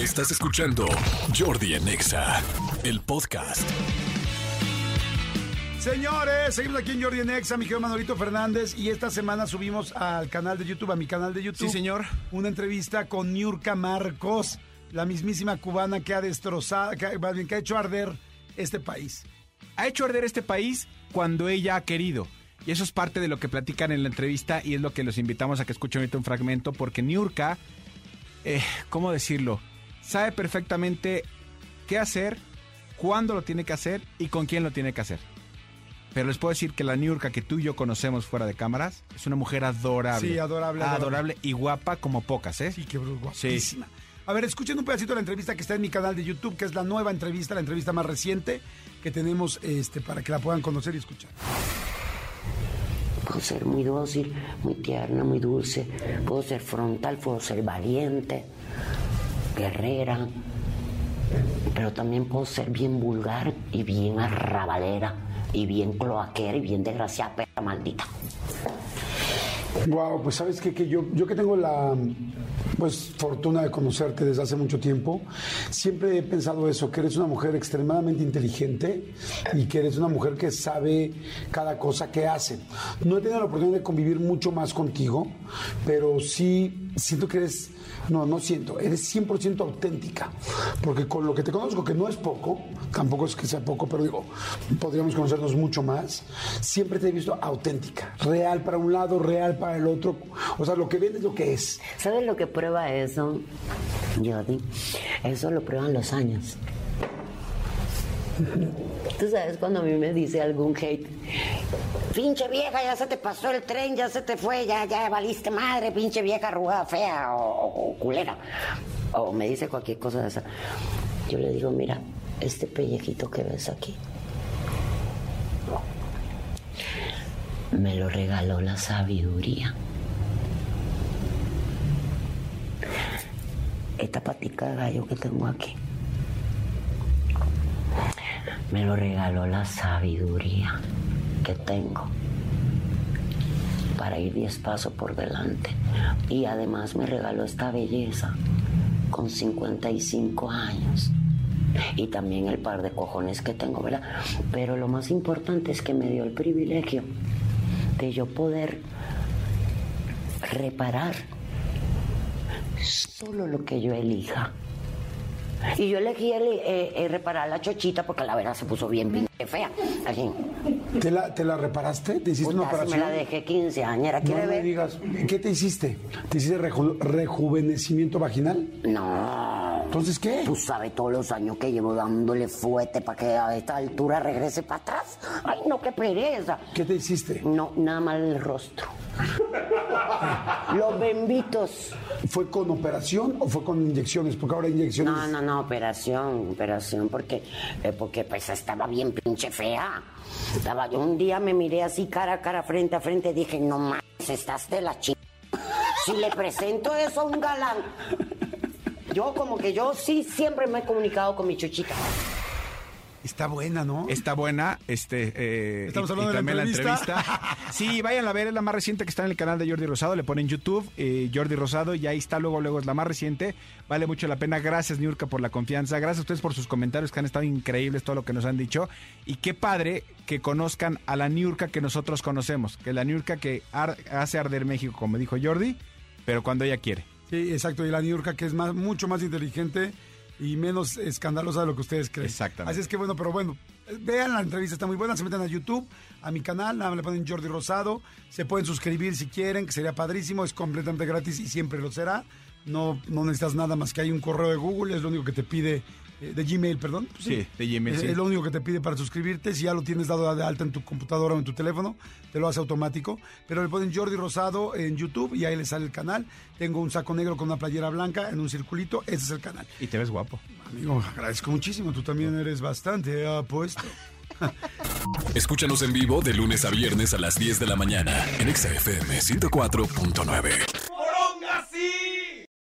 Estás escuchando Jordi en Exa, el podcast. Señores, seguimos aquí en Jordi en Exa, mi querido Manolito Fernández, y esta semana subimos al canal de YouTube, a mi canal de YouTube. Sí, señor. Una entrevista con Niurka Marcos, la mismísima cubana que ha destrozado, que, más bien, que ha hecho arder este país. Ha hecho arder este país cuando ella ha querido. Y eso es parte de lo que platican en la entrevista y es lo que los invitamos a que escuchen ahorita un fragmento, porque Niurka, eh, ¿cómo decirlo? Sabe perfectamente qué hacer, cuándo lo tiene que hacer y con quién lo tiene que hacer. Pero les puedo decir que la Niurka que tú y yo conocemos fuera de cámaras es una mujer adorable. Sí, adorable, adorable. Adorable y guapa como pocas, ¿eh? Sí, qué guapísima. A ver, escuchen un pedacito de la entrevista que está en mi canal de YouTube, que es la nueva entrevista, la entrevista más reciente que tenemos este, para que la puedan conocer y escuchar. Puedo ser muy dócil, muy tierna, muy dulce. Puedo ser frontal, puedo ser valiente, guerrera. Pero también puedo ser bien vulgar y bien arrabalera y bien cloaquera y bien desgraciada, perra maldita. Wow, pues sabes qué? que yo, yo que tengo la pues fortuna de conocerte desde hace mucho tiempo, siempre he pensado eso, que eres una mujer extremadamente inteligente y que eres una mujer que sabe cada cosa que hace. No he tenido la oportunidad de convivir mucho más contigo, pero sí siento que eres, no, no siento, eres 100% auténtica, porque con lo que te conozco, que no es poco, tampoco es que sea poco, pero digo, podríamos conocernos mucho más, siempre te he visto auténtica, real para un lado, real para el otro, o sea, lo que ven es lo que es. ¿Sabes lo que prueba eso, Jordi? Eso lo prueban los años. Tú sabes cuando a mí me dice algún hate, pinche vieja, ya se te pasó el tren, ya se te fue, ya, ya valiste madre, pinche vieja arrugada, fea o, o- o culera. O me dice cualquier cosa de esa. Yo le digo, mira, este pellejito que ves aquí, me lo regaló la sabiduría. Esta patica de gallo que tengo aquí. Me lo regaló la sabiduría tengo para ir diez pasos por delante. Y además me regaló esta belleza con 55 años. Y también el par de cojones que tengo, ¿verdad? Pero lo más importante es que me dio el privilegio de yo poder reparar solo lo que yo elija. Y yo elegí el, eh, eh, reparar la chochita porque la verdad se puso bien fea. Así. ¿Te la, te la reparaste? ¿Te hiciste una Puta, si operación? me la dejé 15 años. No ¿Quiere me ver? digas, ¿qué te hiciste? ¿Te hiciste reju- rejuvenecimiento vaginal? No. ¿Entonces qué? Tú sabes todos los años que llevo dándole fuerte para que a esta altura regrese para atrás. Ay, no, qué pereza. ¿Qué te hiciste? No, nada más el rostro. Los bembitos. ¿Fue con operación o fue con inyecciones? Porque ahora inyecciones. No, no, no, operación, operación, porque, eh, porque pues estaba bien pinche fea. Estaba, yo un día me miré así cara a cara, frente a frente, dije, no mames, estás de la ch... Si le presento eso a un galán. Yo como que yo sí siempre me he comunicado con mi chuchita. Está buena, ¿no? Está buena, este, eh, Estamos y- hablando y de la entrevista. sí, vayan a ver, es la más reciente que está en el canal de Jordi Rosado, le ponen YouTube, eh, Jordi Rosado, y ahí está, luego, luego es la más reciente, vale mucho la pena, gracias Niurka por la confianza, gracias a ustedes por sus comentarios que han estado increíbles, todo lo que nos han dicho, y qué padre que conozcan a la Niurka que nosotros conocemos, que la Niurka que ar- hace arder México, como dijo Jordi, pero cuando ella quiere. Sí, exacto. Y la Niurka, que es más, mucho más inteligente y menos escandalosa de lo que ustedes creen. Exactamente. Así es que bueno, pero bueno, vean la entrevista, está muy buena. Se meten a YouTube, a mi canal, nada más le ponen Jordi Rosado. Se pueden suscribir si quieren, que sería padrísimo. Es completamente gratis y siempre lo será. No, no necesitas nada más que hay un correo de Google, es lo único que te pide, de Gmail, perdón. Sí, de Gmail, Es, sí. es lo único que te pide para suscribirte. Si ya lo tienes dado de alta en tu computadora o en tu teléfono, te lo hace automático. Pero le ponen Jordi Rosado en YouTube y ahí le sale el canal. Tengo un saco negro con una playera blanca en un circulito. Ese es el canal. Y te ves guapo. Amigo, agradezco muchísimo. Tú también eres bastante apuesto. Escúchanos en vivo de lunes a viernes a las 10 de la mañana en Exa FM 104.9.